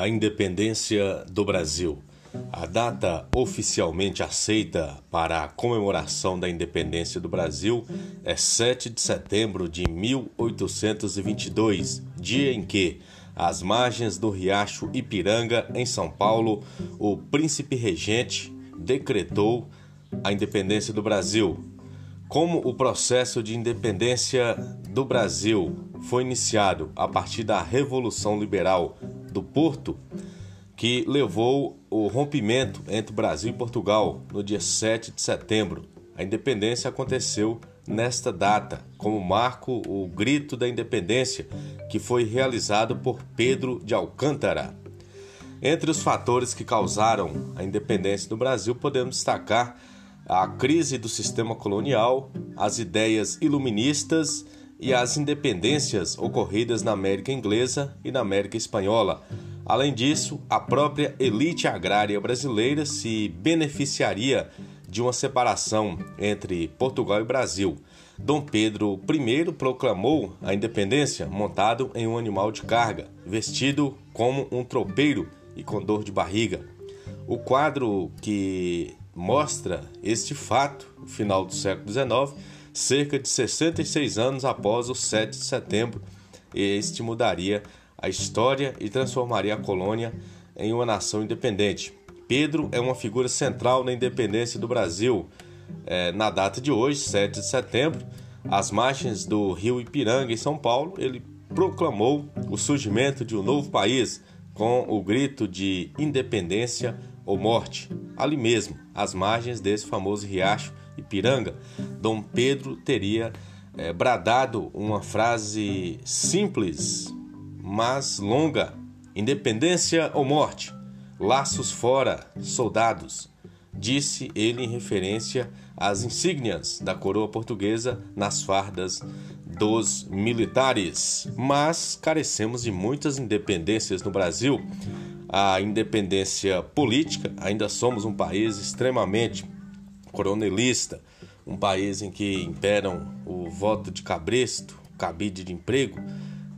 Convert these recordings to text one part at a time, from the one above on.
a independência do Brasil. A data oficialmente aceita para a comemoração da independência do Brasil é 7 de setembro de 1822, dia em que, às margens do riacho Ipiranga, em São Paulo, o príncipe regente decretou a independência do Brasil. Como o processo de independência do Brasil foi iniciado a partir da Revolução Liberal do Porto, que levou o rompimento entre Brasil e Portugal no dia 7 de setembro. A independência aconteceu nesta data, como marco o Grito da Independência, que foi realizado por Pedro de Alcântara. Entre os fatores que causaram a independência do Brasil, podemos destacar a crise do sistema colonial, as ideias iluministas e as independências ocorridas na América Inglesa e na América Espanhola. Além disso, a própria elite agrária brasileira se beneficiaria de uma separação entre Portugal e Brasil. Dom Pedro I proclamou a independência montado em um animal de carga, vestido como um tropeiro e com dor de barriga. O quadro que mostra este fato, final do século XIX, cerca de 66 anos após o 7 de setembro, este mudaria a história e transformaria a colônia em uma nação independente. Pedro é uma figura central na independência do Brasil. É, na data de hoje, 7 de setembro, às margens do rio Ipiranga, em São Paulo, ele proclamou o surgimento de um novo país com o grito de independência ou morte. Ali mesmo, às margens desse famoso riacho Ipiranga, Dom Pedro teria é, bradado uma frase simples, mas longa: independência ou morte, laços fora, soldados. Disse ele em referência às insígnias da coroa portuguesa nas fardas dos militares. Mas carecemos de muitas independências no Brasil. A independência política, ainda somos um país extremamente coronelista, um país em que imperam o voto de cabresto, cabide de emprego,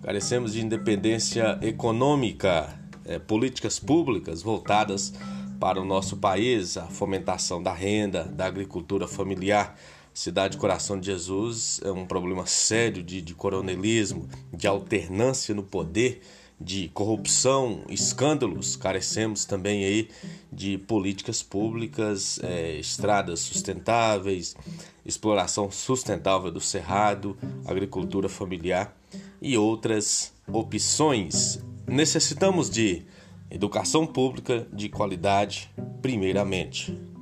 carecemos de independência econômica, é, políticas públicas voltadas para o nosso país, a fomentação da renda, da agricultura familiar. Cidade Coração de Jesus é um problema sério de, de coronelismo, de alternância no poder de corrupção, escândalos, carecemos também aí de políticas públicas, é, estradas sustentáveis, exploração sustentável do cerrado, agricultura familiar e outras opções. Necessitamos de educação pública de qualidade, primeiramente.